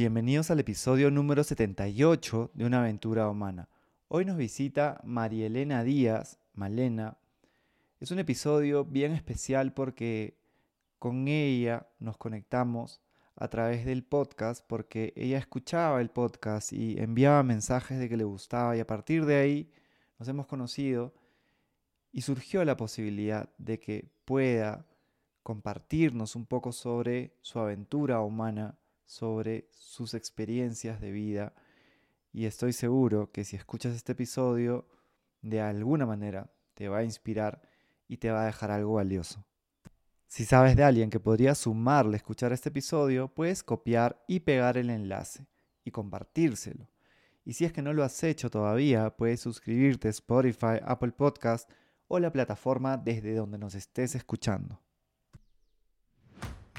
Bienvenidos al episodio número 78 de Una aventura humana. Hoy nos visita María Elena Díaz, Malena. Es un episodio bien especial porque con ella nos conectamos a través del podcast porque ella escuchaba el podcast y enviaba mensajes de que le gustaba y a partir de ahí nos hemos conocido y surgió la posibilidad de que pueda compartirnos un poco sobre su aventura humana sobre sus experiencias de vida y estoy seguro que si escuchas este episodio, de alguna manera te va a inspirar y te va a dejar algo valioso. Si sabes de alguien que podría sumarle escuchar este episodio, puedes copiar y pegar el enlace y compartírselo. Y si es que no lo has hecho todavía, puedes suscribirte a Spotify, Apple Podcast o la plataforma desde donde nos estés escuchando.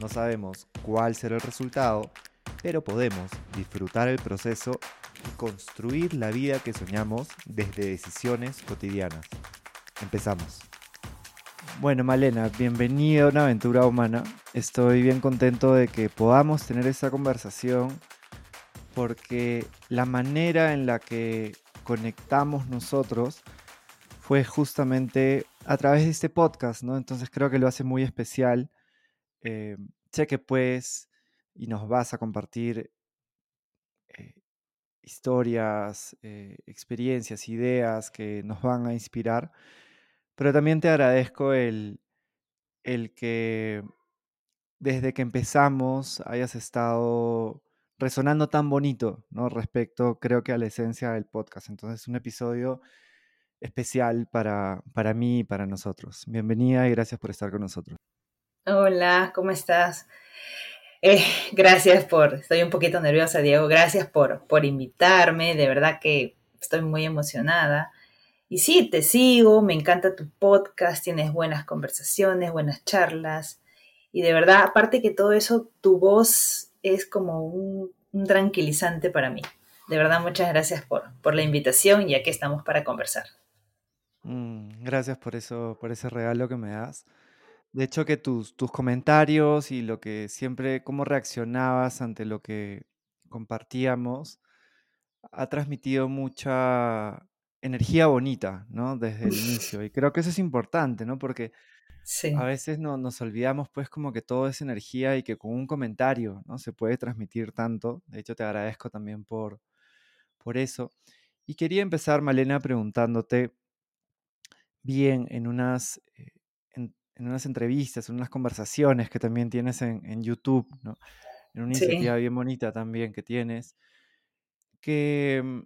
no sabemos cuál será el resultado, pero podemos disfrutar el proceso y construir la vida que soñamos desde decisiones cotidianas. Empezamos. Bueno, Malena, bienvenida a una aventura humana. Estoy bien contento de que podamos tener esta conversación porque la manera en la que conectamos nosotros fue justamente a través de este podcast, ¿no? Entonces creo que lo hace muy especial eh, sé que y nos vas a compartir eh, historias, eh, experiencias, ideas que nos van a inspirar, pero también te agradezco el, el que desde que empezamos hayas estado resonando tan bonito, ¿no? Respecto, creo que a la esencia del podcast. Entonces, es un episodio especial para, para mí y para nosotros. Bienvenida y gracias por estar con nosotros. Hola, ¿cómo estás? Eh, gracias por, estoy un poquito nerviosa, Diego, gracias por, por invitarme, de verdad que estoy muy emocionada. Y sí, te sigo, me encanta tu podcast, tienes buenas conversaciones, buenas charlas. Y de verdad, aparte que todo eso, tu voz es como un, tranquilizante para mí. De verdad, muchas gracias por, por la invitación y aquí estamos para conversar. Mm, gracias por eso, por ese regalo que me das. De hecho, que tus, tus comentarios y lo que siempre, cómo reaccionabas ante lo que compartíamos, ha transmitido mucha energía bonita, ¿no? Desde el inicio. Y creo que eso es importante, ¿no? Porque a veces no, nos olvidamos, pues, como que todo es energía y que con un comentario, ¿no? Se puede transmitir tanto. De hecho, te agradezco también por, por eso. Y quería empezar, Malena, preguntándote, bien, en unas... Eh, en unas entrevistas, en unas conversaciones que también tienes en, YouTube, ¿no? En una iniciativa bien bonita también que tienes, que mm,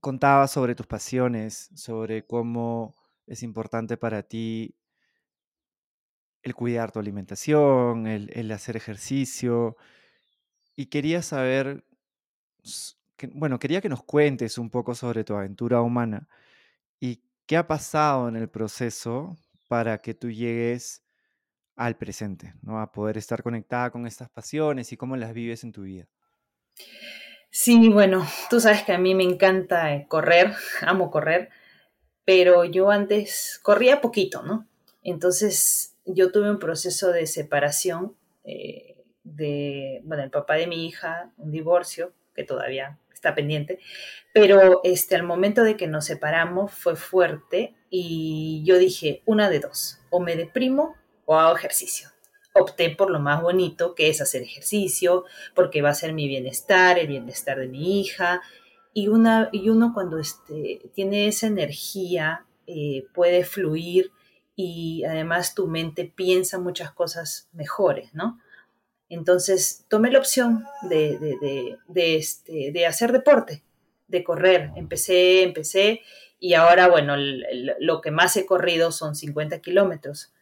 contaba sobre tus pasiones, sobre cómo es importante para ti el cuidar tu alimentación, el, hacer ejercicio. Y quería saber, bueno, quería que nos cuentes un poco sobre tu aventura humana y qué ha pasado en el proceso para que tú llegues al presente, ¿no? A poder estar conectada con estas pasiones y cómo las vives en tu vida. Sí, bueno, tú sabes que a mí me encanta eh, correr, amo correr, pero yo antes corría poquito, ¿no? Entonces yo tuve un proceso de separación eh, de, bueno, el papá de mi hija, un divorcio que todavía pendiente, pero este, al momento de que nos separamos fue fuerte y yo dije, una de dos, o me deprimo o hago ejercicio. Opté por lo más bonito, que es hacer ejercicio, porque va a ser mi bienestar, el bienestar de mi hija. Y, una, y uno cuando este, tiene esa energía eh, puede fluir y además tu mente piensa muchas cosas mejores, ¿no? Entonces tomé la opción de, de, de, este, de hacer deporte, de correr. Empecé, empecé y ahora, bueno, lo que más he corrido son 50 kilómetros.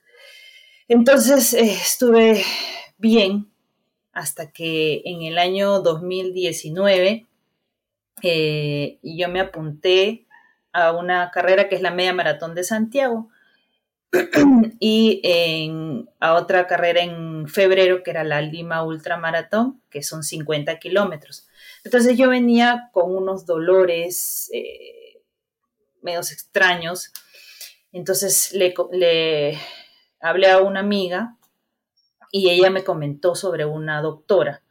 Entonces eh, estuve bien hasta que en el año 2019 eh, yo me apunté a una carrera que es la media maratón de Santiago y en, a otra carrera en febrero que era la Lima Ultramaratón, que son 50 kilómetros. Entonces yo venía con unos dolores eh, medios extraños. Entonces le, le hablé a una amiga y ella me comentó sobre una doctora.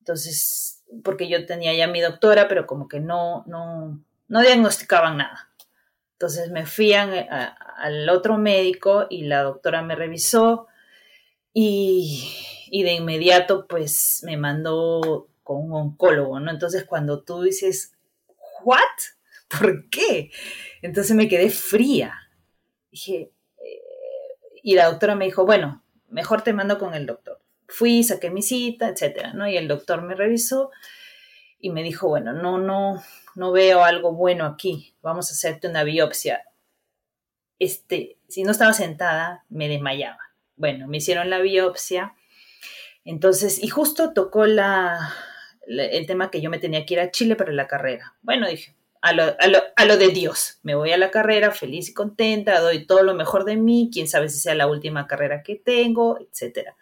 Entonces, porque yo tenía ya mi doctora, pero como que no, no, no diagnosticaban nada. Entonces me fui al otro médico y la doctora me revisó y, y, de inmediato pues me mandó con un oncólogo, ¿no? Entonces cuando tú dices, ¿what? ¿Por qué? Entonces me quedé fría. Dije, eh", y la doctora me dijo, bueno, mejor te mando con el doctor. Fui, saqué mi cita, etcétera, ¿no? Y el doctor me revisó y me dijo, bueno, no, no, no veo algo bueno aquí, vamos a hacerte una biopsia. Este, si no estaba sentada, me desmayaba. Bueno, me hicieron la biopsia. Entonces, y justo tocó la, el tema que yo me tenía que ir a Chile para la carrera. Bueno, dije, a lo, a, lo, a lo, de Dios, me voy a la carrera feliz y contenta, doy todo lo mejor de mí, quién sabe si sea la última carrera que tengo, etcétera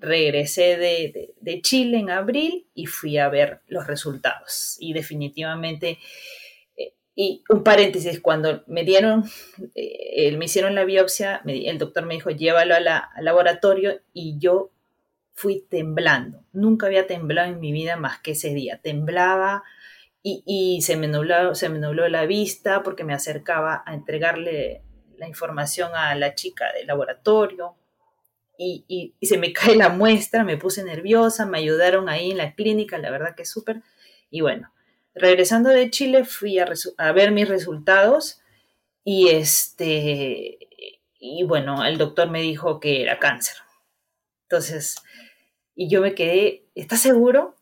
regresé de, Chile en abril y fui a ver los resultados. Y definitivamente, eh, y un paréntesis, cuando me dieron, eh, me hicieron la biopsia, el doctor me dijo, llévalo al laboratorio y yo fui temblando. Nunca había temblado en mi vida más que ese día. Temblaba y, y se, me nubló, se me nubló la vista porque me acercaba a entregarle la información a la chica del laboratorio y, se me cae la muestra, me puse nerviosa, me ayudaron ahí en la clínica, la verdad que es súper. Y bueno, regresando de Chile fui a, ver mis resultados y este, y bueno, el doctor me dijo que era cáncer. Entonces, y yo me quedé, ¿estás seguro?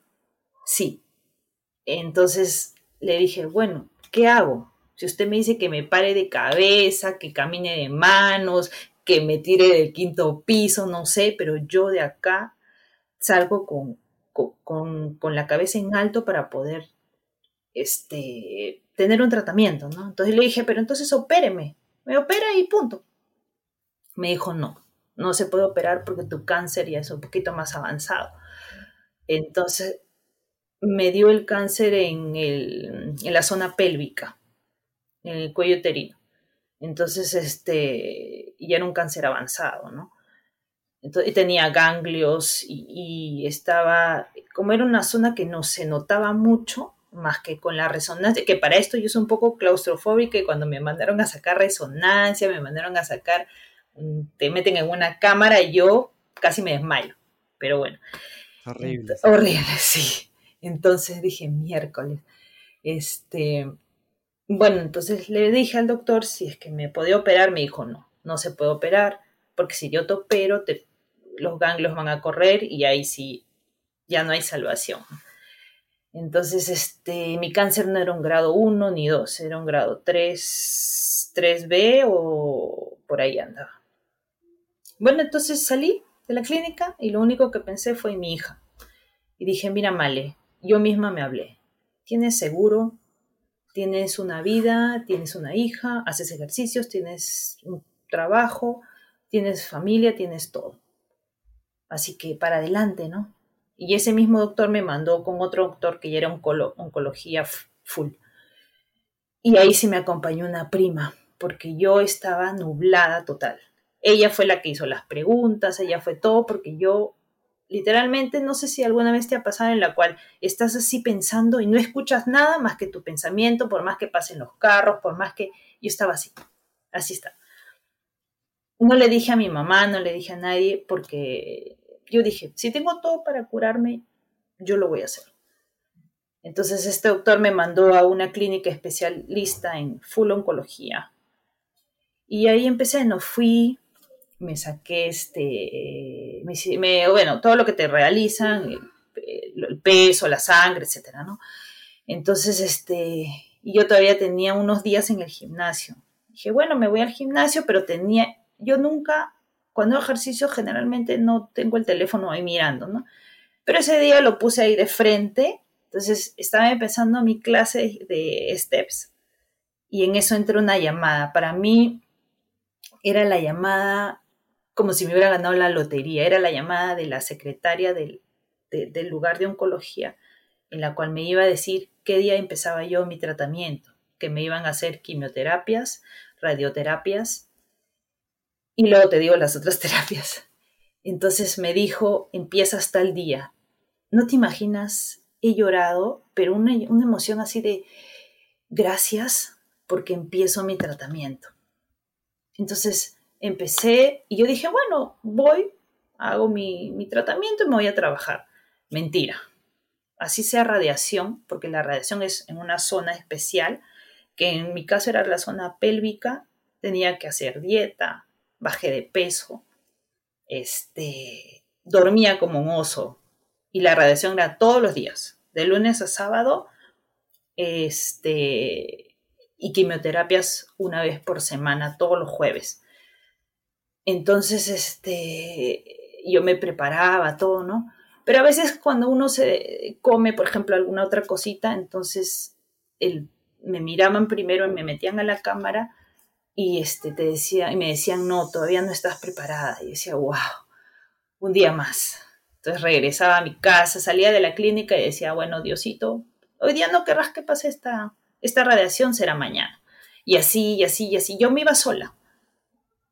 Sí. Entonces le dije, bueno, ¿qué hago? Si usted me dice que me pare de cabeza, que camine de manos, que me tire del quinto piso, no sé, pero yo de acá salgo con, con, la cabeza en alto para poder este, tener un tratamiento, ¿no? Entonces le dije, pero entonces opéreme, me opera y punto. Me dijo, no, no se puede operar porque tu cáncer ya es un poquito más avanzado. Entonces me dio el cáncer en, el, en la zona pélvica, en el cuello uterino. Entonces, este, ya era un cáncer avanzado, ¿no? Entonces, y tenía ganglios y, estaba, como era una zona que no se notaba mucho, más que con la resonancia, que para esto yo soy un poco claustrofóbica y cuando me mandaron a sacar resonancia, me mandaron a sacar, te meten en una cámara y yo casi me desmayo, pero bueno. Horrible. horrible, sí. Entonces dije, miércoles, este, bueno, entonces le dije al doctor si es que me podía operar, me dijo no, no se puede operar, porque si yo te opero, te, los ganglios van a correr y ahí sí ya no hay salvación. Entonces, este, mi cáncer no era un grado 1 ni 2, era un grado 3, 3B o por ahí andaba. Bueno, entonces salí de la clínica y lo único que pensé fue en mi hija. Y dije, mira, Male, yo misma me hablé. ¿Tienes seguro? Tienes una vida, tienes una hija, haces ejercicios, tienes un trabajo, tienes familia, tienes todo. Así que para adelante, ¿no? Y ese mismo doctor me mandó con otro doctor que ya era oncología full. Y ahí sí me acompañó una prima, porque yo estaba nublada total. Ella fue la que hizo las preguntas, ella fue todo, porque yo literalmente, no sé si alguna vez te ha pasado en la cual estás así pensando y no escuchas nada más que tu pensamiento, por más que pasen los carros, por más que yo estaba así, así está. No le dije a mi mamá, no le dije a nadie, porque yo dije, si tengo todo para curarme, yo lo voy a hacer. Entonces este doctor me mandó a una clínica especialista en full oncología. Y ahí empecé, no fui, me saqué este, me, bueno, todo lo que te realizan, el, peso, la sangre, etcétera, ¿no? Entonces, este, yo todavía tenía unos días en el gimnasio. Dije, bueno, me voy al gimnasio, pero tenía, yo nunca, cuando ejercicio, generalmente no tengo el teléfono ahí mirando, ¿no? Pero ese día lo puse ahí de frente Entonces estaba empezando mi clase de STEPS y en eso entró una llamada. Para mí era la llamada como si me hubiera ganado la lotería, era la llamada de la secretaria del, del lugar de oncología en la cual me iba a decir qué día empezaba yo mi tratamiento, que me iban a hacer quimioterapias, radioterapias y luego te digo las otras terapias. Entonces me dijo, empiezas tal día. No te imaginas, he llorado, pero una, una emoción así de gracias porque empiezo mi tratamiento. Entonces empecé y yo dije, bueno, voy, hago mi, mi tratamiento y me voy a trabajar. Mentira. Así sea radiación, porque la radiación es en una zona especial, que en mi caso era la zona pélvica, tenía que hacer dieta, bajé de peso, este, dormía como un oso y la radiación era todos los días, de lunes a sábado, este, y quimioterapias una vez por semana, todos los jueves. Entonces, este, yo me preparaba todo, ¿no? Pero a veces cuando uno se come, por ejemplo, alguna otra cosita, entonces el, me miraban primero y me metían a la cámara y este, te decía, y me decían, no, todavía no estás preparada. Y decía, wow, un día más. Entonces regresaba a mi casa, salía de la clínica y decía, bueno, Diosito, hoy día no querrás que pase esta, esta radiación, será mañana. Y así, y así, y así. Yo me iba sola.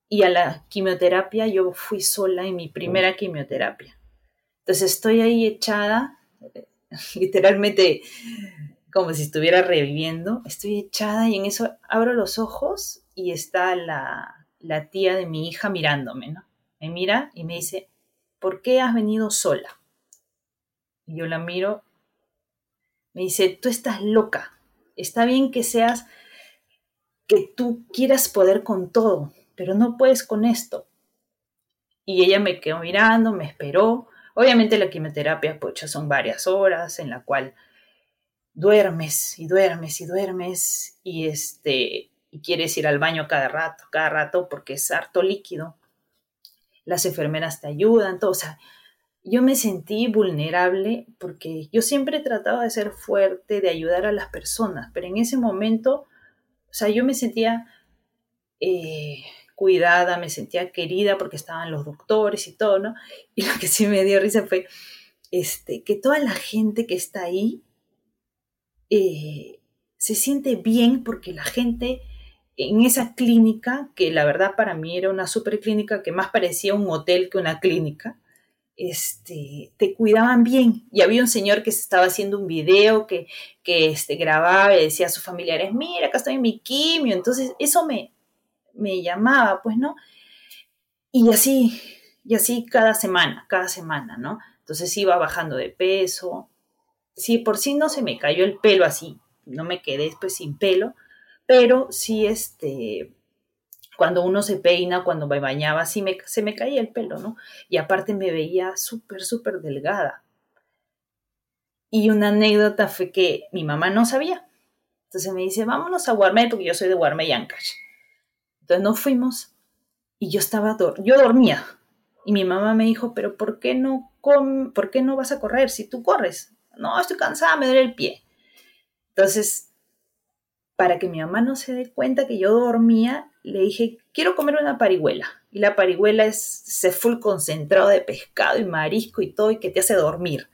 Y a la quimioterapia yo fui sola en mi primera quimioterapia. Entonces estoy ahí echada, literalmente como si estuviera reviviendo. Estoy echada y en eso abro los ojos y está la, tía de mi hija mirándome, ¿no? Me mira y me dice, ¿por qué has venido sola? Y yo la miro, me dice, tú estás loca, está bien que seas, que tú quieras poder con todo, pero no puedes con esto. Y ella me quedó mirando, me esperó. Obviamente la quimioterapia, pues son varias horas en la cual duermes y duermes y duermes y este y quieres ir al baño cada rato, cada rato porque es harto líquido. Las enfermeras te ayudan, todo. O sea, yo me sentí vulnerable porque yo siempre he tratado de ser fuerte, de ayudar a las personas, pero en ese momento, o sea, yo me sentía eh, cuidada, me sentía querida porque estaban los doctores y todo, ¿no? Y lo que sí me dio risa fue este, que toda la gente que está ahí eh, se siente bien porque la gente en esa clínica, que la verdad para mí era una super clínica que más parecía un hotel que una clínica, este, te cuidaban bien. Y había un señor que estaba haciendo un video que, que este, grababa y decía a sus familiares, mira, acá estoy en mi quimio. Entonces eso me, me llamaba, pues, ¿no? Y así, y así cada semana, cada semana, ¿no? Entonces iba bajando de peso. Si por sí no se me cayó el pelo así, no me quedé después sin pelo, pero sí, este, cuando uno se peina, cuando me bañaba, sí me, se me caía el pelo, ¿no? Y aparte me veía súper, súper delgada. Y una anécdota fue que mi mamá no sabía. Entonces me dice, vámonos a Guarmey, porque yo soy de Guarmey, Ancash. Entonces nos fuimos y yo estaba, yo dormía. Y mi mamá me dijo, pero ¿por qué no, ¿por qué no vas a correr si tú corres? No, estoy cansada, me duele el pie. Entonces para que mi mamá no se dé cuenta que yo dormía, le dije, quiero comer una parihuela. Y la parihuela es ese full concentrado de pescado y marisco y todo y que te hace dormir.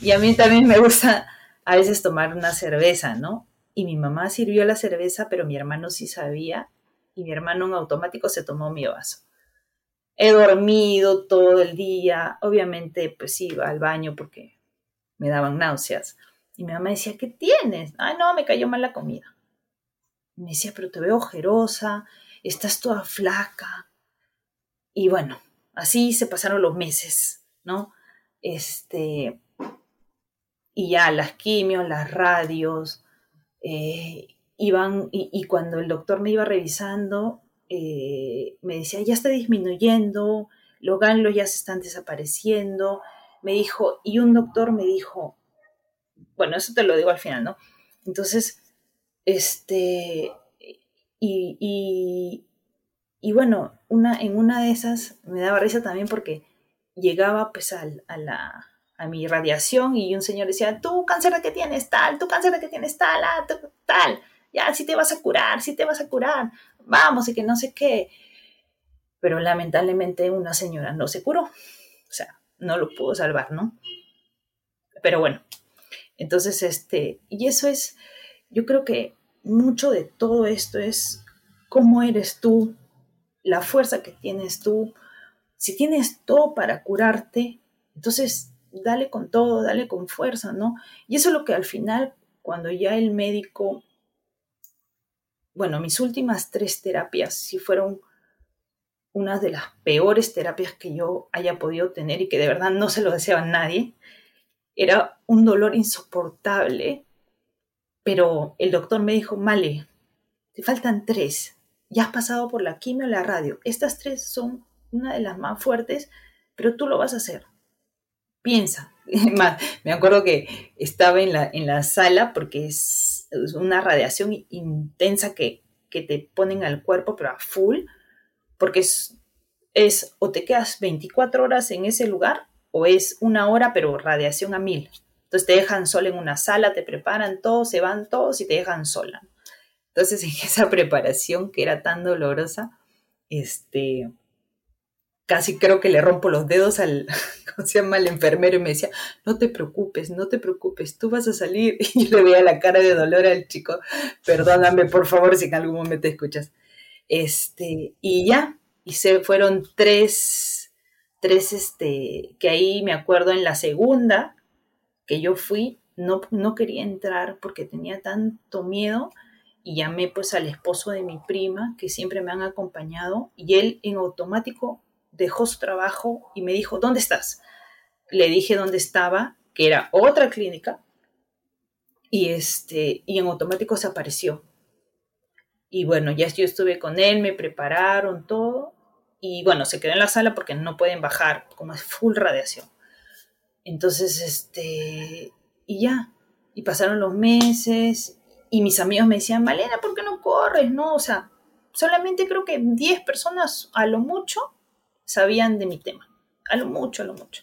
Y a mí también me gusta a veces tomar una cerveza, ¿no? Y mi mamá sirvió la cerveza, pero mi hermano sí sabía y mi hermano en automático se tomó mi vaso. He dormido todo el día, obviamente pues iba al baño porque me daban náuseas y mi mamá decía, ¿qué tienes? Ay, no, me cayó mal la comida. Me decía, pero te veo ojerosa, estás toda flaca. Y bueno, así se pasaron los meses, ¿no? Este, y ya las quimios, las radios, eh, iban, y, cuando el doctor me iba revisando, eh, me decía, ya está disminuyendo, los ganglios ya se están desapareciendo. Me dijo, y un doctor me dijo, bueno, eso te lo digo al final, ¿no? Entonces, este, y, y, bueno, una, en una de esas me daba risa también porque llegaba pues a, la, a mi radiación y un señor decía, tú cáncer de que tienes tal, tú cáncer de que tienes tal, ah, tal, ya, si te vas a curar, si te vas a curar, vamos, y que no sé qué. Pero lamentablemente una señora no se curó, o sea, no lo pudo salvar, ¿no? Pero bueno, entonces, este, y eso es, yo creo que mucho de todo esto es cómo eres tú, la fuerza que tienes tú. Si tienes todo para curarte, entonces dale con todo, dale con fuerza, ¿no? Y eso es lo que al final, cuando ya el médico, bueno, mis últimas tres terapias sí fueron una de las peores terapias que yo haya podido tener y que de verdad no se lo deseaba a nadie. Era un dolor insoportable, pero el doctor me dijo, Male, te faltan tres. Ya has pasado por la quimio y la radio. Estas tres son una de las más fuertes, pero tú lo vas a hacer. Piensa. me acuerdo que estaba en la, en la sala porque una radiación intensa que, que te ponen al cuerpo, pero a full porque es, es o te quedas 24 horas en ese lugar o es una hora pero radiación a mil. Entonces te dejan sola en una sala, te preparan todos, se van todos y te dejan sola. Entonces en esa preparación que era tan dolorosa, este, casi creo que le rompo los dedos al, enfermero y me decía, no te preocupes, no te preocupes, tú vas a salir. Y le veía la cara de dolor al chico, perdóname por favor si en algún momento escuchas. Este, y ya, y se fueron tres, tres, este, que ahí me acuerdo en la segunda que yo fui, no, no quería entrar porque tenía tanto miedo y llamé pues al esposo de mi prima, que siempre me han acompañado, y él en automático dejó su trabajo y me dijo, ¿dónde estás? Le dije dónde estaba, que era otra clínica, y, este, y en automático se apareció. Y bueno, ya yo estuve con él, me prepararon todo. Y bueno, se quedó en la sala porque no pueden bajar, como es full radiación. Entonces, este, y ya. Y pasaron los meses y mis amigos me decían, Malena, ¿por qué no corres? No, o sea, solamente creo que 10 personas a lo mucho sabían de mi tema. A lo mucho, a lo mucho.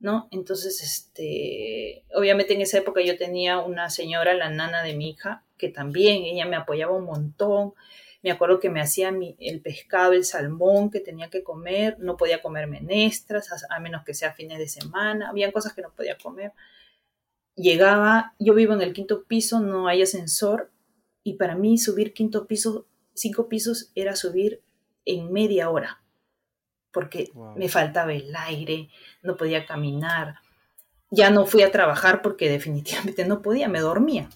¿No? Entonces, este, obviamente en esa época yo tenía una señora, la nana de mi hija, que también ella me apoyaba un montón. Me acuerdo que me hacía el pescado, el salmón que tenía que comer. No podía comer menestras, a, menos que sea fines de semana. Habían cosas que no podía comer. Llegaba, yo vivo en el quinto piso, no hay ascensor. Y para mí subir quinto piso, cinco pisos, era subir en media hora. Porque me faltaba el aire, no podía caminar. Ya no fui a trabajar porque definitivamente no podía, me dormía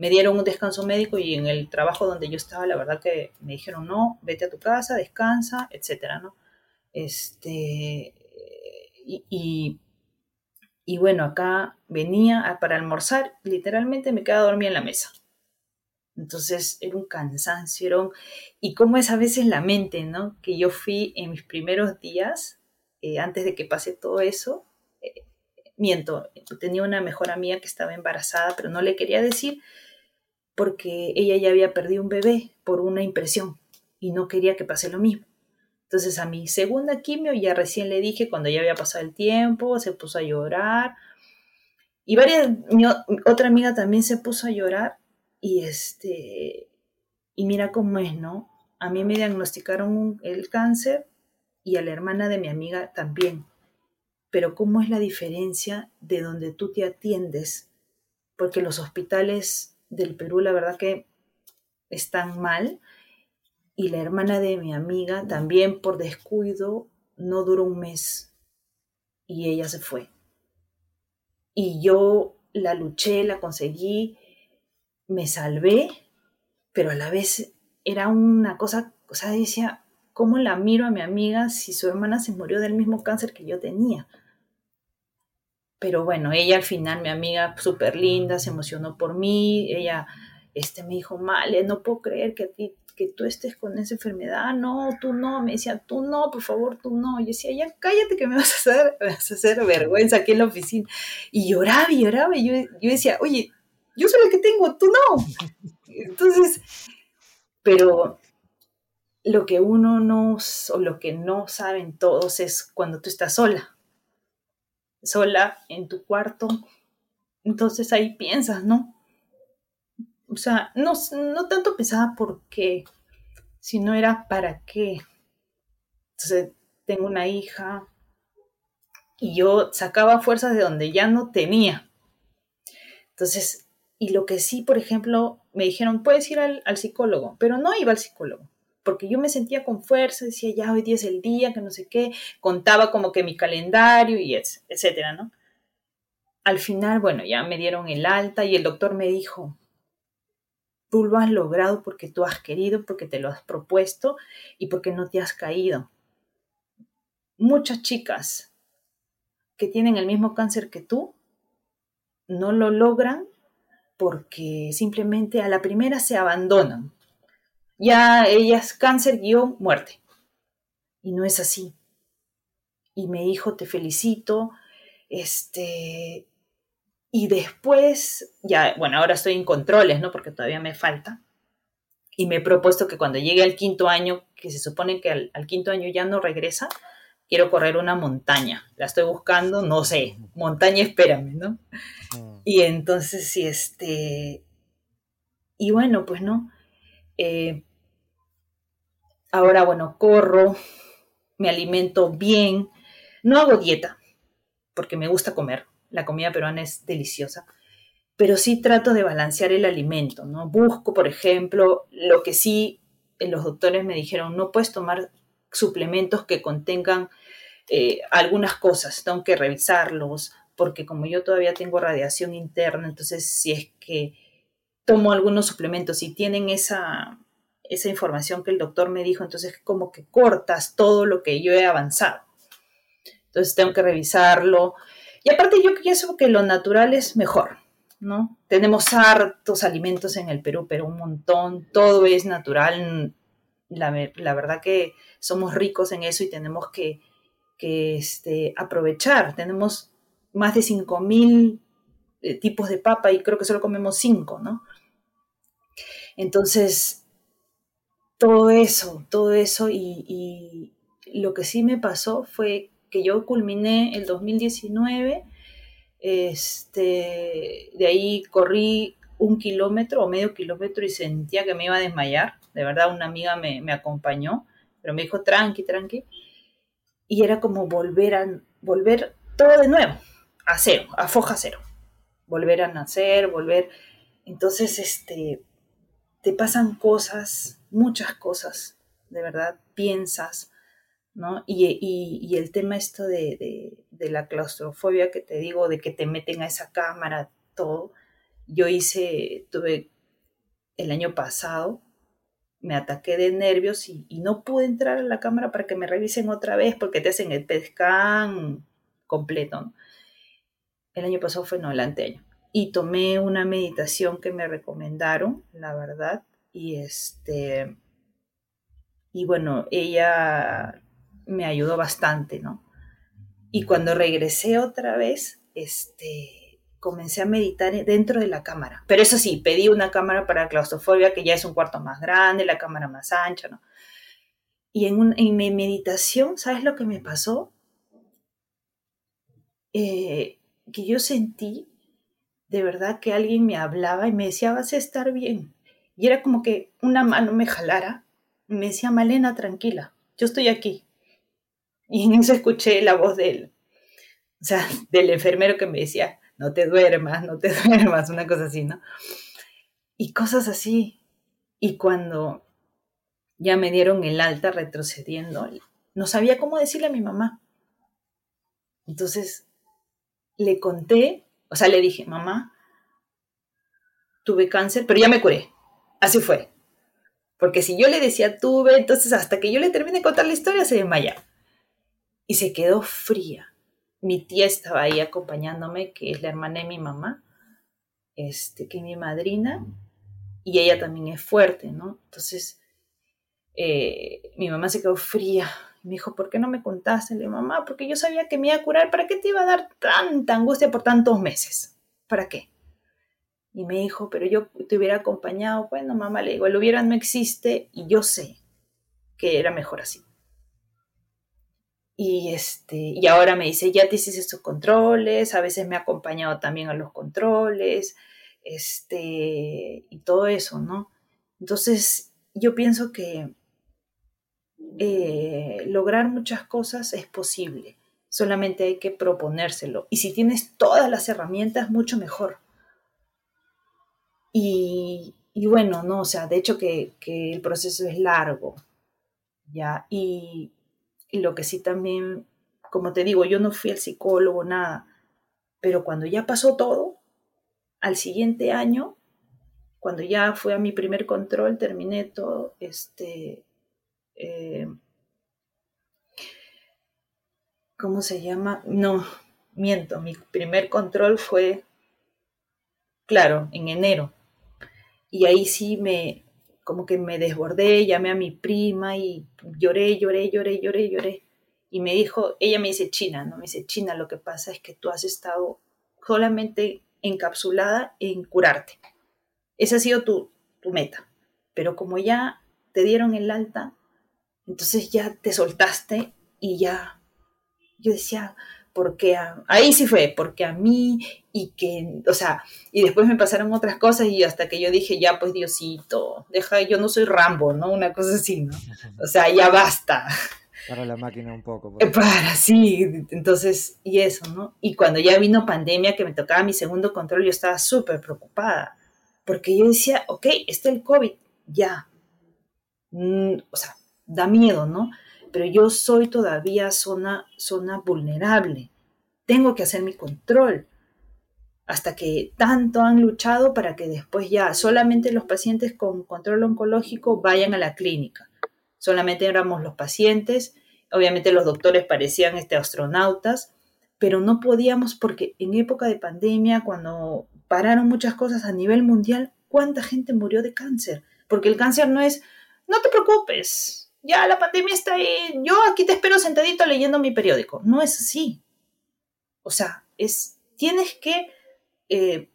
me dieron un descanso médico y en el trabajo donde yo estaba, la verdad que me dijeron, no, vete a tu casa, descansa, etcétera, ¿no? Este, y, y, bueno, acá venía para almorzar, literalmente me quedaba dormida en la mesa. Entonces era un cansancio, y cómo es a veces la mente, ¿no? Que yo fui en mis primeros días, eh, antes de que pase todo eso, eh, miento, tenía una mejor amiga que estaba embarazada, pero no le quería decir porque ella ya había perdido un bebé por una impresión y no quería que pase lo mismo. Entonces a mi segunda quimio ya recién le dije cuando ya había pasado el tiempo, se puso a llorar. Y varias, mi otra amiga también se puso a llorar y este, y mira cómo es, ¿no? A mí me diagnosticaron el cáncer y a la hermana de mi amiga también. Pero cómo es la diferencia de donde tú te atiendes, porque los hospitales del Perú, la verdad que están mal. Y la hermana de mi amiga también por descuido no duró un mes y ella se fue. Y yo la luché, la conseguí, me salvé, pero a la vez era una cosa, o sea, decía, ¿cómo la miro a mi amiga si su hermana se murió del mismo cáncer que yo tenía? Pero bueno, ella al final, mi amiga súper linda, se emocionó por mí, ella este, me dijo, Male, no puedo creer que, a ti, que tú estés con esa enfermedad, no, tú no, me decía, tú no, por favor, tú no. Yo decía, ya cállate que me vas a hacer, me vas a hacer vergüenza aquí en la oficina. Y lloraba y lloraba, y yo, yo decía, oye, yo soy la que tengo, tú no. Entonces, pero lo que uno no, o lo que no saben todos es cuando tú estás sola sola en tu cuarto. Entonces ahí piensas, ¿no? O sea, no, no tanto pensaba por qué, sino era para qué. Entonces, tengo una hija y yo sacaba fuerzas de donde ya no tenía. Entonces, y lo que sí, por ejemplo, me dijeron, puedes ir al, al psicólogo, pero no iba al psicólogo porque yo me sentía con fuerza, decía, ya hoy día es el día, que no sé qué, contaba como que mi calendario y etcétera, ¿no? Al final, bueno, ya me dieron el alta y el doctor me dijo, tú lo has logrado porque tú has querido, porque te lo has propuesto y porque no te has caído. Muchas chicas que tienen el mismo cáncer que tú no lo logran porque simplemente a la primera se abandonan ya ellas cáncer guion muerte. Y no es así. Y me dijo, te felicito. Este, y después, ya, bueno, ahora estoy en controles, ¿no? Porque todavía me falta. Y me he propuesto que cuando llegue al quinto año, que se supone que al, quinto año ya no regresa, quiero correr una montaña. La estoy buscando, no sé, montaña, espérame, ¿no? Y entonces, sí, este. Y bueno, pues no. Eh, Ahora, bueno, corro, me alimento bien, no hago dieta, porque me gusta comer, la comida peruana es deliciosa, pero sí trato de balancear el alimento, ¿no? Busco, por ejemplo, lo que sí eh, los doctores me dijeron, no puedes tomar suplementos que contengan eh, algunas cosas, tengo que revisarlos, porque como yo todavía tengo radiación interna, entonces si es que tomo algunos suplementos y tienen esa, esa información que el doctor me dijo, entonces como que cortas todo lo que yo he avanzado. Entonces tengo que revisarlo. Y aparte yo pienso que lo natural es mejor, ¿no? Tenemos hartos alimentos en el Perú, pero un montón, todo es natural. La, verdad que somos ricos en eso y tenemos que, este, aprovechar. Tenemos más de 5.000 eh, tipos de papa y creo que solo comemos 5, ¿no? Entonces, todo eso, todo eso y, lo que sí me pasó fue que yo culminé el 2019, este, de ahí corrí un kilómetro o medio kilómetro y sentía que me iba a desmayar, de verdad una amiga me, me acompañó, pero me dijo tranqui, tranqui, y era como volver a, volver todo de nuevo, a cero, a foja cero, volver a nacer, volver, entonces, este, te pasan cosas, muchas cosas, de verdad, piensas, ¿no? Y, el tema esto de, la claustrofobia que te digo, de que te meten a esa cámara, todo, yo hice, tuve el año pasado, me ataqué de nervios y, no pude entrar a la cámara para que me revisen otra vez porque te hacen el pescan completo. El año pasado fue no, el anteaño y tomé una meditación que me recomendaron, la verdad, y este, y bueno, ella me ayudó bastante, ¿no? Y cuando regresé otra vez, este, comencé a meditar dentro de la cámara. Pero eso sí, pedí una cámara para claustrofobia, que ya es un cuarto más grande, la cámara más ancha, ¿no? Y en, mi meditación, ¿sabes lo que me pasó? Eh, que yo sentí de verdad que alguien me hablaba y me decía, vas a estar bien. Y era como que una mano me jalara y me decía, Malena, tranquila, yo estoy aquí. Y en eso escuché la voz de él, o sea, del enfermero que me decía, no te duermas, no te duermas, una cosa así, ¿no? Y cosas así. Y cuando ya me dieron el alta retrocediendo, no sabía cómo decirle a mi mamá. Entonces le conté o sea, le dije, mamá, tuve cáncer, pero ya me curé. Así fue. Porque si yo le decía tuve, entonces hasta que yo le termine de contar la historia se desmayaba. Y se quedó fría. Mi tía estaba ahí acompañándome, que es la hermana de mi mamá, este, que es mi madrina, y ella también es fuerte, ¿no? Entonces, eh, mi mamá se quedó fría me dijo, ¿por qué no me contaste? Le mamá, porque yo sabía que me iba a curar. ¿Para qué te iba a dar tanta angustia por tantos meses? ¿Para qué? Y me dijo, pero yo te hubiera acompañado. Bueno, mamá, le digo, el hubiera no existe y yo sé que era mejor así. Y, este, y ahora me dice, ya te hiciste estos controles, a veces me ha acompañado también a los controles, este, y todo eso, ¿no? Entonces, yo pienso que eh, lograr muchas cosas es posible, solamente hay que proponérselo. Y si tienes todas las herramientas, mucho mejor. Y, bueno, no, o sea, de hecho que, el proceso es largo, ¿ya? Y, y lo que sí también, como te digo, yo no fui al psicólogo, nada, pero cuando ya pasó todo, al siguiente año, cuando ya fue a mi primer control, terminé todo, este, eh, ¿cómo se llama? No, miento, mi primer control fue, claro, en enero. Y ahí sí me, como que me desbordé, llamé a mi prima y lloré, lloré, lloré, lloré, lloré. Y me dijo, ella me dice China, ¿no? Me dice, China, lo que pasa es que tú has estado solamente encapsulada en curarte. Esa ha sido tu, tu meta. Pero como ya te dieron el alta, entonces ya te soltaste y ya, yo decía, porque ahí sí fue, porque a mí y que, o sea, y después me pasaron otras cosas y hasta que yo dije, ya pues Diosito, deja, yo no soy Rambo, ¿no? Una cosa así, ¿no? O sea, ya basta. Para la máquina un poco. Para, sí, entonces, y eso, ¿no? Y cuando ya vino pandemia, que me tocaba mi segundo control, yo estaba súper preocupada, porque yo decía, ok, está el COVID, ya. Mm, o sea, da miedo, ¿no? Pero yo soy todavía zona, zona vulnerable. Tengo que hacer mi control. Hasta que tanto han luchado para que después ya solamente los pacientes con control oncológico vayan a la clínica. Solamente éramos los pacientes. Obviamente los doctores parecían este, astronautas, pero no podíamos porque en época de pandemia, cuando pararon muchas cosas a nivel mundial, ¿cuánta gente murió de cáncer? Porque el cáncer no es, no te preocupes, ya la pandemia está ahí, yo aquí te espero sentadito leyendo mi periódico. No es así. O sea, es, tienes que eh,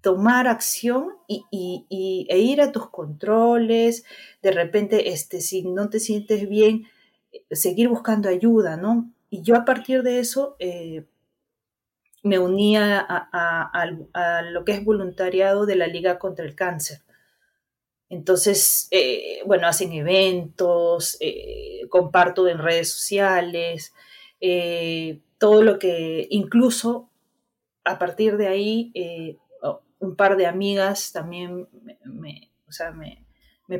tomar acción y, e ir a tus controles, de repente, este, si no te sientes bien, seguir buscando ayuda, ¿no? Y yo a partir de eso eh, me unía a lo que es voluntariado de la Liga contra el Cáncer. Entonces, eh, bueno, hacen eventos, eh, comparto en redes sociales, eh, todo lo que, incluso a partir de ahí, un par de amigas también me, o sea, me,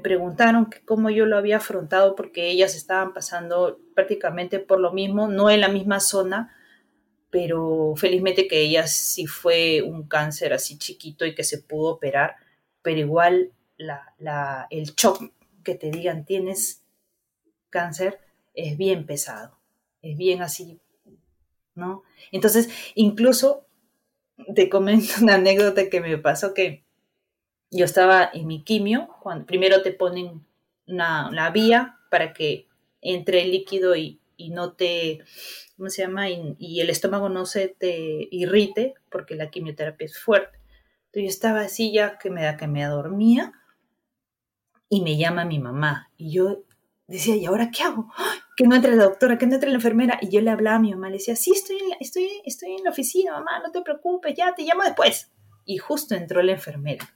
preguntaron cómo yo lo había afrontado porque ellas estaban pasando prácticamente por lo mismo, no en la misma zona, pero felizmente que ellas sí fue un cáncer así chiquito y que se pudo operar, pero igual la, el shock que te digan tienes cáncer es bien pesado, es bien así, ¿no? Entonces, incluso te comento una anécdota que me pasó que yo estaba en mi quimio, cuando primero te ponen una, vía para que entre el líquido y, no te, ¿cómo se llama? Y, y, el estómago no se te irrite porque la quimioterapia es fuerte. Entonces yo estaba así ya que me, que me dormía y me llama mi mamá. Y yo decía, ¿y ahora qué hago? Que no entre la doctora, que no entre la enfermera. Y yo le hablaba a mi mamá, le decía, sí, estoy en la, estoy, estoy en la oficina, mamá, no te preocupes, ya te llamo después. Y justo entró la enfermera.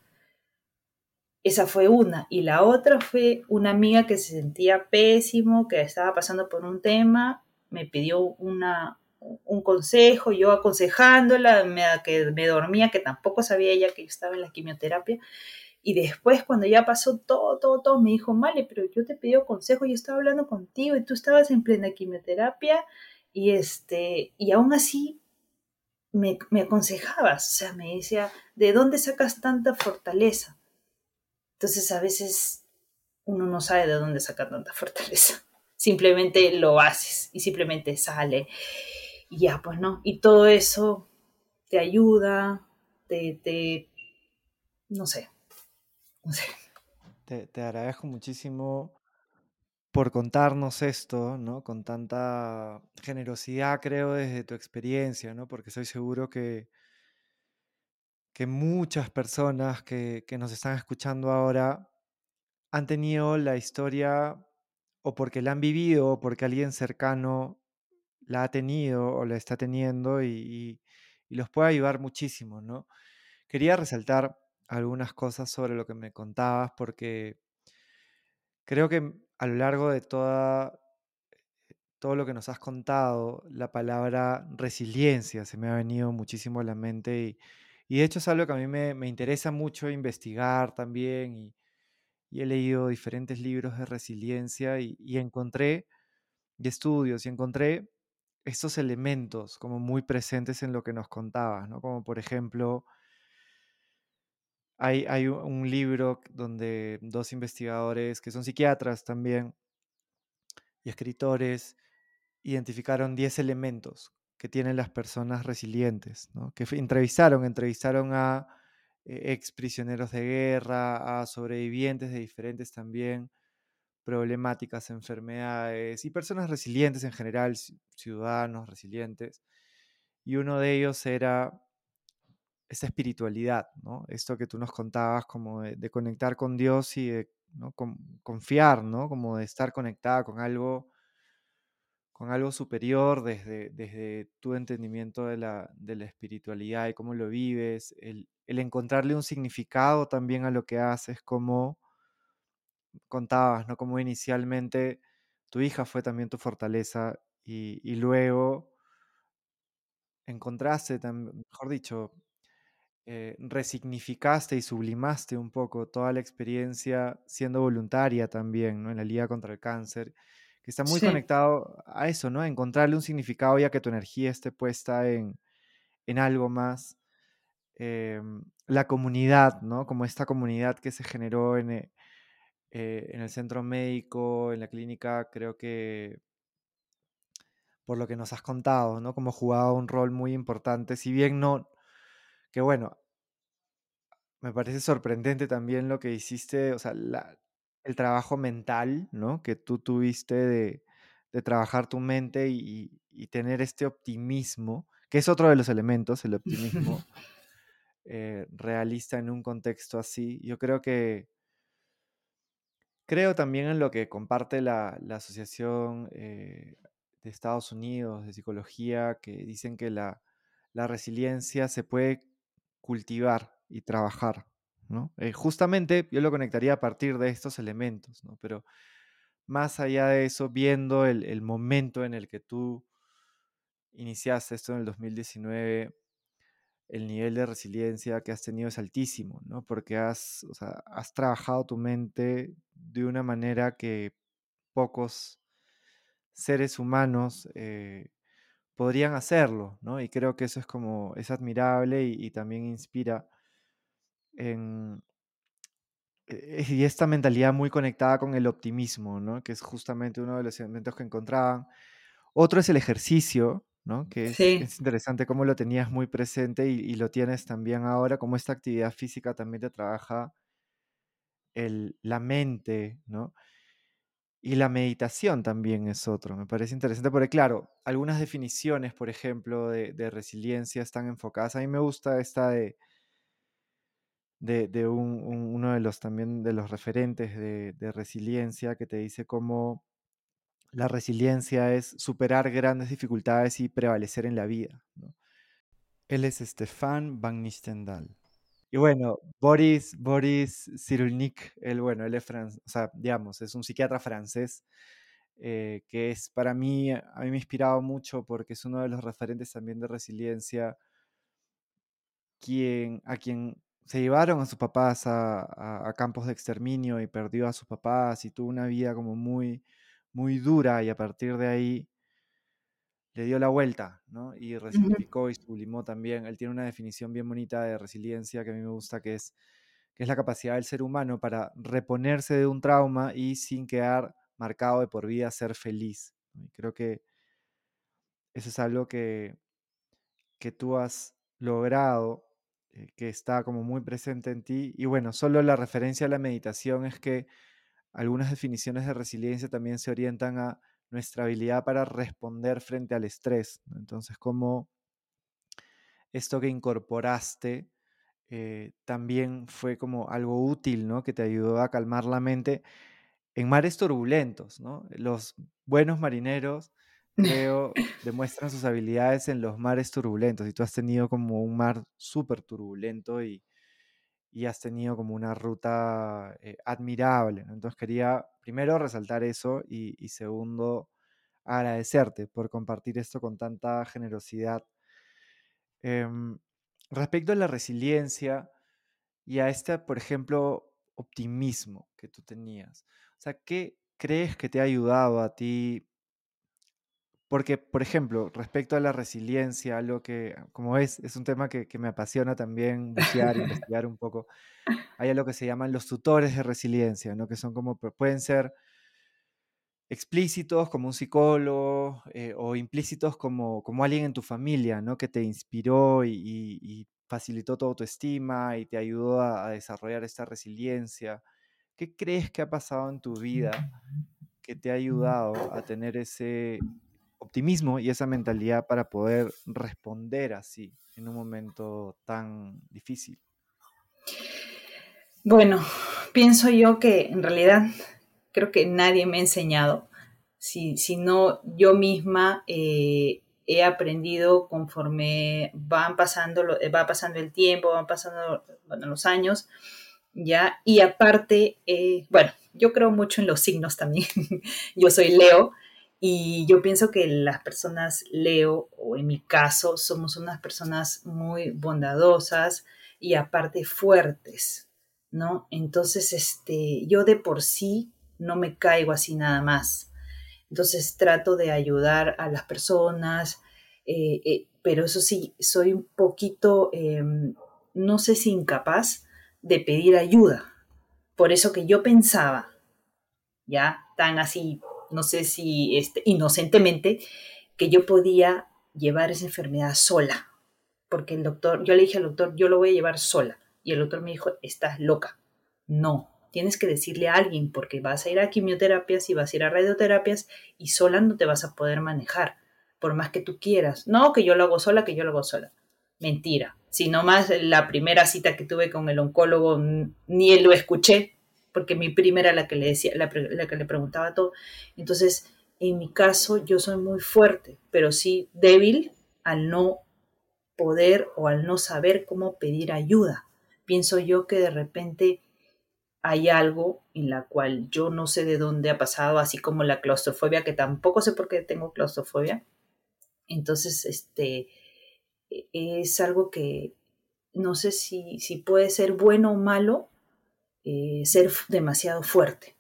Esa fue una. Y la otra fue una amiga que se sentía pésimo, que estaba pasando por un tema, me pidió una, un consejo, yo aconsejándola, me, que me dormía, que tampoco sabía ella que yo estaba en la quimioterapia. Y después, cuando ya pasó todo, todo, todo, me dijo, Male, pero yo te pedí consejo, yo estaba hablando contigo y tú estabas en plena quimioterapia y, este, y aún así me, me aconsejabas, o sea, me decía, ¿de dónde sacas tanta fortaleza? Entonces, a veces uno no sabe de dónde saca tanta fortaleza. Simplemente lo haces y simplemente sale. Y ya, pues no. Y todo eso te ayuda, te, te no sé, te, te agradezco muchísimo por contarnos esto, ¿no? Con tanta generosidad, creo, desde tu experiencia, ¿no? Porque soy seguro que, que muchas personas que, que nos están escuchando ahora han tenido la historia o porque la han vivido, o porque alguien cercano la ha tenido o la está teniendo y, y- y los puede ayudar muchísimo, ¿no? Quería resaltar algunas cosas sobre lo que me contabas porque creo que a lo largo de toda, todo lo que nos has contado, la palabra resiliencia se me ha venido muchísimo a la mente y, y de hecho es algo que a mí me, me interesa mucho investigar también y, y he leído diferentes libros de resiliencia y, y encontré, y estudios, y encontré estos elementos como muy presentes en lo que nos contabas, ¿no? Como por ejemplo, hay, un libro donde dos investigadores que son psiquiatras también y escritores identificaron 10 elementos que tienen las personas resilientes. Que entrevistaron, entrevistaron a eh, ex prisioneros de guerra, a sobrevivientes de diferentes también problemáticas, enfermedades y personas resilientes en general, ci- ciudadanos resilientes. Y uno de ellos era esta espiritualidad, ¿no? Esto que tú nos contabas como de, de conectar con Dios y de ¿no? Con- confiar, ¿no? Como de estar conectada con algo con algo superior desde, desde tu entendimiento de la, de la espiritualidad y cómo lo vives, el, el encontrarle un significado también a lo que haces, como contabas, ¿no? Como inicialmente tu hija fue también tu fortaleza y, y luego encontraste, mejor dicho, eh, resignificaste y sublimaste un poco toda la experiencia siendo voluntaria también, ¿no? En la Liga contra el Cáncer, que está muy Sí, conectado a eso, ¿no? A encontrarle un significado ya que tu energía esté puesta en, en algo más. Em, la comunidad, ¿no? Como esta comunidad que se generó en, eh, eh, en el centro médico, en la clínica, creo que por lo que nos has contado, ¿no? Como jugaba un rol muy importante, si bien no, que bueno, Me parece sorprendente también lo que hiciste, o sea, la el trabajo mental, ¿no? Que tú tuviste de de trabajar tu mente y y tener este optimismo, que es otro de los elementos, el optimismo, eh, realista en un contexto así. Yo creo que creo también en lo que comparte la la Asociación, eh, de Estados Unidos de Psicología, que dicen que la la resiliencia se puede cultivar y trabajar, ¿no? Eh, justamente yo lo conectaría a partir de estos elementos, ¿no? Pero más allá de eso, viendo el, momento en el que tú iniciaste esto en el 2019, el nivel de resiliencia que has tenido es altísimo, ¿no? Porque has, o sea, has trabajado tu mente de una manera que pocos seres humanos eh, podrían hacerlo, ¿no? Y creo que eso es como, es admirable y, y también inspira en, eh, y esta mentalidad muy conectada con el optimismo, ¿no? Que es justamente uno de los elementos que encontraban. Otro es el ejercicio, ¿no? Que es, sí, es interesante cómo lo tenías muy presente y, y lo tienes también ahora, como esta actividad física también te trabaja el, la mente, ¿no? Y la meditación también es otro. Me parece interesante porque, claro, algunas definiciones, por ejemplo, de, resiliencia están enfocadas. A mí me gusta esta de de, un- un- uno de los también de los referentes de, resiliencia que te dice cómo la resiliencia es superar grandes dificultades y prevalecer en la vida. Él es Stefan Van Nistendal. Y bueno, Boris, Boris Cyrulnik, él, bueno, él es francés, o sea, digamos, es un psiquiatra francés eh, que es para mí, a mí me ha inspirado mucho porque es uno de los referentes también de resiliencia quien, a quien se llevaron a sus papás a, a- a campos de exterminio y perdió a sus papás y tuvo una vida como muy, muy dura y a partir de ahí le dio la vuelta, ¿no? Y resignificó y sublimó también. Él tiene una definición bien bonita de resiliencia que a mí me gusta, que es, que es la capacidad del ser humano para reponerse de un trauma y sin quedar marcado de por vida ser feliz. creo que eso es algo que, que tú has logrado, eh, que está como muy presente en ti. Y bueno, solo la referencia a la meditación es que algunas definiciones de resiliencia también se orientan a nuestra habilidad para responder frente al estrés. Entonces, como esto que incorporaste eh, también fue como algo útil, ¿no? Que te ayudó a calmar la mente en mares turbulentos, ¿no? Los buenos marineros, creo, demuestran sus habilidades en los mares turbulentos. Y tú has tenido como un mar súper turbulento y, y, has tenido como una ruta eh, admirable. Entonces quería primero resaltar eso y, segundo agradecerte por compartir esto con tanta generosidad. Em, respecto a la resiliencia y a este, por ejemplo, optimismo que tú tenías, o sea, ¿qué crees que te ha ayudado a ti? Porque, por ejemplo, respecto a la resiliencia, algo que, como es, es un tema que, que me apasiona también bucear, investigar un poco, hay algo que se llaman los tutores de resiliencia, ¿no? Que son como, pueden ser explícitos como un psicólogo eh, o implícitos como, como alguien en tu familia, ¿no? Que te inspiró y, y, facilitó tu autoestima y te ayudó a, a, desarrollar esta resiliencia. ¿Qué crees que ha pasado en tu vida que te ha ayudado a tener ese optimismo y esa mentalidad para poder responder así en un momento tan difícil? Bueno, pienso yo que en realidad creo que nadie me ha enseñado, si, no yo misma eh, he aprendido conforme van pasando, va pasando el tiempo, van pasando los años, ¿ya? Y aparte, eh, bueno, yo creo mucho en los signos también. yo soy Leo y yo pienso que las personas Leo, o en mi caso, somos unas personas muy bondadosas y aparte fuertes, ¿no? Entonces, este, yo de por sí no me caigo así nada más. Entonces trato de ayudar a las personas, eh, eh, pero eso sí, soy un poquito, em, no sé si incapaz de pedir ayuda. Por eso que yo pensaba, ya tan así, no sé si este, inocentemente, que yo podía llevar esa enfermedad sola. Porque el doctor, yo le dije al doctor, yo lo voy a llevar sola. Y el doctor me dijo, estás loca. No, tienes que decirle a alguien porque vas a ir a quimioterapias y vas a ir a radioterapias y sola no te vas a poder manejar, por más que tú quieras. No, que yo lo hago sola, que yo lo hago sola. Mentira. Si más la primera cita que tuve con el oncólogo ni lo escuché, porque mi primera la que le decía, la, la que le preguntaba todo. Entonces, en mi caso, yo soy muy fuerte, pero sí débil al no poder o al no saber cómo pedir ayuda. Pienso yo que de repente hay algo en la cual yo no sé de dónde ha pasado, así como la claustrofobia, que tampoco sé por qué tengo claustrofobia. Entonces, este, e, es algo que no sé si, si puede ser bueno o malo eh, ser demasiado fuerte.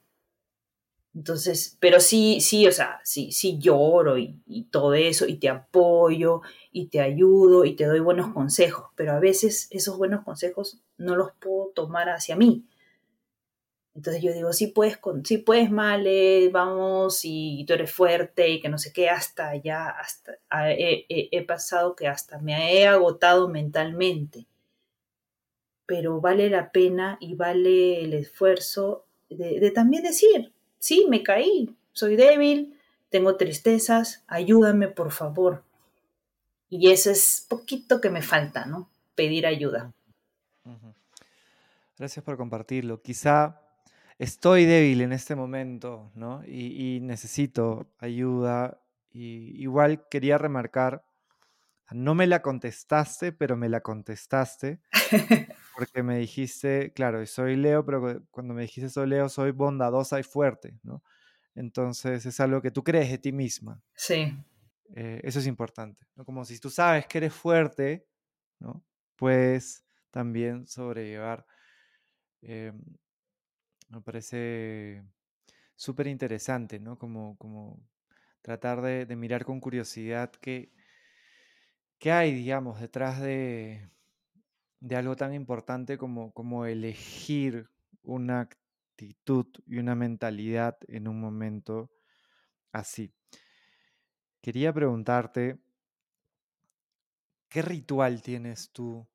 Entonces, pero sí, sí, o sea, sí, sí lloro y, y, todo eso, y te apoyo, y te ayudo, y te doy buenos consejos, pero a veces esos buenos consejos no los puedo tomar hacia mí, entonces yo digo, sí puedes, con, sí puedes, Male, vamos, y, tú eres fuerte y que no sé qué, hasta ya, hasta he, pasado que hasta me he agotado mentalmente. Pero vale la pena y vale el esfuerzo de, también decir, sí, me caí, soy débil, tengo tristezas, ayúdame por favor. Y eso es poquito que me falta, ¿no? Pedir ayuda. Gracias por compartirlo. Quizá estoy débil en este momento, ¿no? Y, necesito ayuda. Y igual quería remarcar, no me la contestaste, pero me la contestaste, porque me dijiste, claro, soy Leo, pero cuando me dijiste soy Leo, soy bondadosa y fuerte, ¿no? Entonces es algo que tú crees de ti misma. Sí. Eh, eso es importante, ¿no? Como si tú sabes que eres fuerte, ¿no? Puedes también sobrellevar em, me parece súper interesante, ¿no? Como, como tratar de, mirar con curiosidad qué, qué hay, digamos, detrás de, de algo tan importante como, como elegir una actitud y una mentalidad en un momento así. Quería preguntarte, ¿qué ritual tienes tú?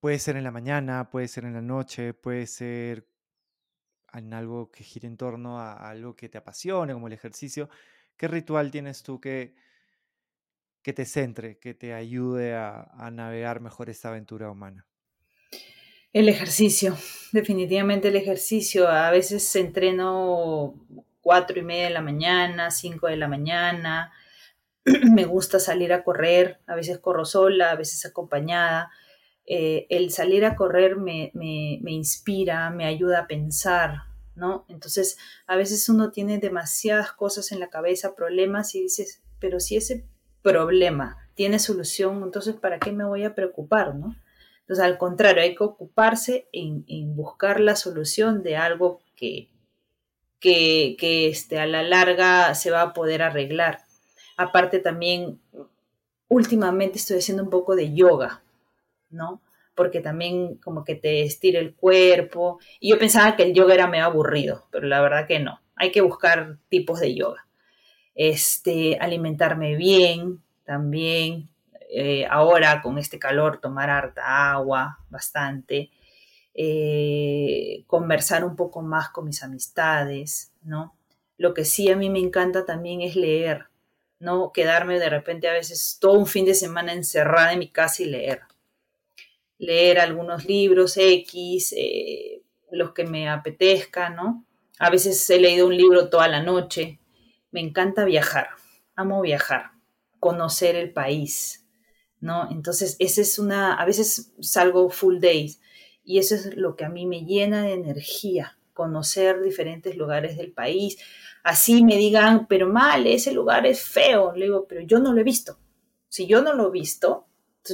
Puede ser en la mañana, puede ser en la noche, puede ser en algo que gire en torno a, algo que te apasione, como el ejercicio, ¿qué ritual tienes tú que, que te centre, que te ayude a, navegar mejor esta aventura humana? El ejercicio. definitivamente el ejercicio. A veces entreno cuatro y media de la mañana, cinco de la mañana. me gusta salir a correr, a veces corro sola, a veces acompañada. Eh, el salir a correr me, me, me, inspira, me ayuda a pensar, ¿no? Entonces, a veces uno tiene demasiadas cosas en la cabeza, problemas, y dices, pero si ese problema tiene solución, entonces, ¿para qué me voy a preocupar, ¿no? Entonces, al contrario, hay que ocuparse en, buscar la solución de algo que, que, que este, a la larga se va a poder arreglar. Aparte también, últimamente estoy haciendo un poco de yoga, ¿no? Porque también como que te estira el cuerpo. Y yo pensaba que el yoga era medio aburrido, pero la verdad que no. Hay que buscar tipos de yoga. Este, alimentarme bien también. Eh, ahora con este calor, tomar harta agua, bastante. Eh, conversar un poco más con mis amistades, ¿no? Lo que sí a mí me encanta también es leer, no quedarme de repente a veces todo un fin de semana encerrada en mi casa y leer. Leer algunos libros X, eh, los que me apetezcan, ¿no? A veces he leído un libro toda la noche. Me encanta viajar, amo viajar, conocer el país, ¿no? Entonces, esa es una, a veces salgo full days y eso es lo que a mí me llena de energía, conocer diferentes lugares del país, así me digan, pero mal, ese lugar es feo. Le digo, pero yo no lo he visto. Si yo no lo he visto,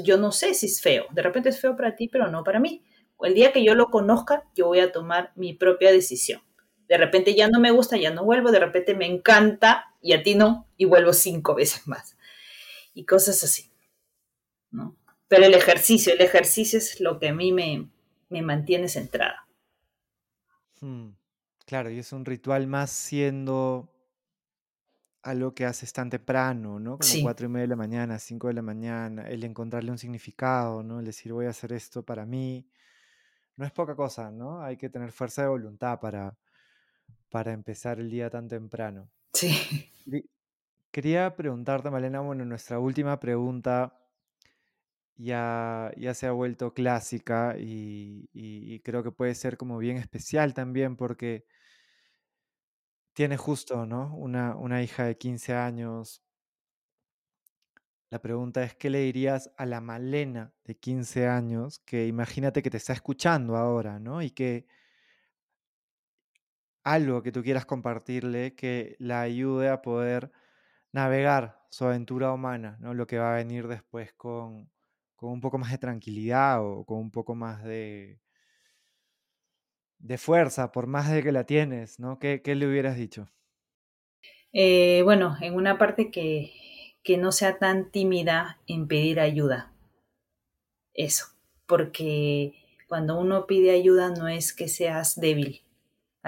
yo no sé si es feo. De repente es feo para ti, pero no para mí. El día que yo lo conozca, yo voy a tomar mi propia decisión. De repente ya no me gusta, ya no vuelvo, de repente me encanta y a ti no, y vuelvo cinco veces más. Y cosas así. ¿no? Pero el ejercicio, el ejercicio es lo que a mí me, me mantiene centrada. Hmm. Claro, y es un ritual más siendo algo que haces tan temprano, ¿no? Como cuatro y media de la mañana, cinco de la mañana, el encontrarle un significado, ¿no? El decir voy a hacer esto para mí. No es poca cosa, ¿no? Hay que tener fuerza de voluntad para, para empezar el día tan temprano. Sí. Quería preguntarte, Malena, bueno, nuestra última pregunta ya, ya se ha vuelto clásica y creo que puede ser como bien especial también porque tiene justo, ¿no? Una, una hija de 15 años. La pregunta es, ¿qué le dirías a la Malena de 15 años que imagínate que te está escuchando ahora, ¿no? Y que algo que tú quieras compartirle que la ayude a poder navegar su aventura humana, ¿no? Lo que va a venir después con, con un poco más de tranquilidad o con un poco más de, de fuerza, por más de que la tienes, ¿no? ¿Qué, qué le hubieras dicho? Eh, bueno, en una parte que, que no sea tan tímida en pedir ayuda. Eso, porque cuando uno pide ayuda no es que seas débil,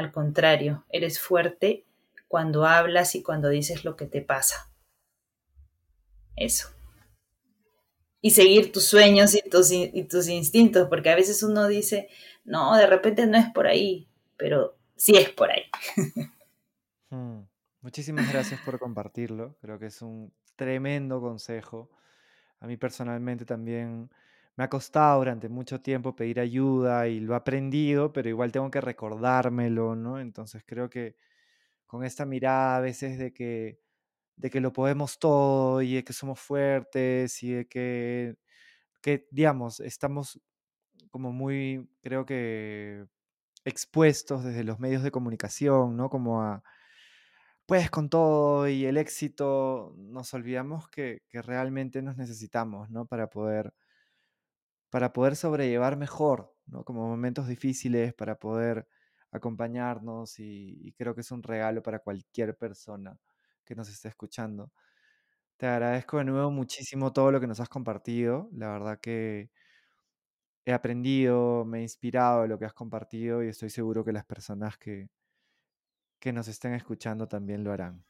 al contrario, eres fuerte cuando hablas y cuando dices lo que te pasa. Eso. Y seguir tus sueños y tus, y tus instintos, porque a veces uno dice, no, de repente no es por ahí, pero sí es por ahí. Hmm. Muchísimas gracias por compartirlo. Creo que es un tremendo consejo. A mí personalmente también me ha costado durante mucho tiempo pedir ayuda y lo he aprendido, pero igual tengo que recordármelo, ¿no? Entonces creo que con esta mirada a veces de que, de que lo podemos todo y de que somos fuertes y de que, que digamos, estamos como muy, creo que, expuestos desde los medios de comunicación, ¿no? Como a, pues con todo y el éxito, nos olvidamos que, que realmente nos necesitamos, ¿no? Para poder, para poder sobrellevar mejor, ¿no? Como momentos difíciles, para poder acompañarnos y, creo que es un regalo para cualquier persona que nos esté escuchando. Te agradezco de nuevo muchísimo todo lo que nos has compartido. La verdad que he aprendido, me he inspirado de lo que has compartido y estoy seguro que las personas que, que nos estén escuchando también lo harán.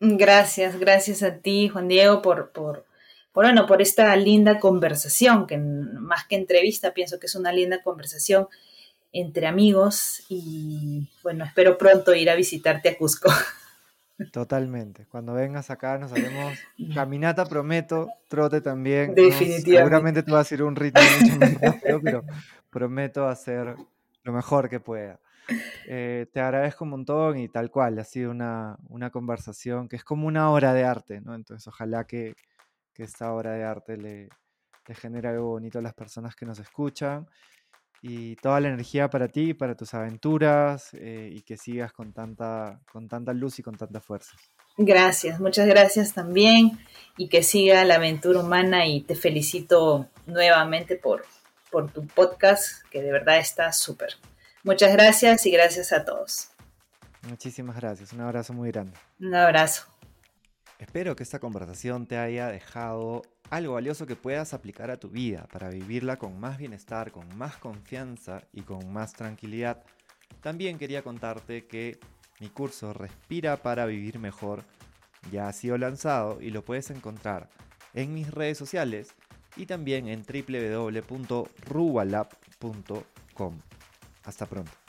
Gracias, gracias a ti, Juan Diego, por, por, por, bueno, por esta linda conversación, que más que entrevista, pienso que es una linda conversación entre amigos y bueno, espero pronto ir a visitarte a Cusco. Totalmente. Cuando vengas acá nos haremos caminata, prometo, trote también. Definitivamente. Seguramente tú vas a ir a un ritmo mucho más rápido, pero prometo hacer lo mejor que pueda. Eh, te agradezco un montón y tal cual, ha sido una, conversación que es como una obra de arte, ¿no? Entonces ojalá que, esta obra de arte le, le genere algo bonito a las personas que nos escuchan y toda la energía para ti, para tus aventuras eh, y que sigas con tanta, con tanta luz y con tanta fuerza. Gracias, muchas gracias también y que siga la aventura humana y te felicito nuevamente por, por tu podcast que de verdad está súper. Muchas gracias y gracias a todos. Muchísimas gracias. Un abrazo muy grande. Un abrazo. Espero que esta conversación te haya dejado algo valioso que puedas aplicar a tu vida para vivirla con más bienestar, con más confianza y con más tranquilidad. También quería contarte que mi curso Respira para Vivir Mejor ya ha sido lanzado y lo puedes encontrar en mis redes sociales y también en www.rubalab.com. Hasta pronto.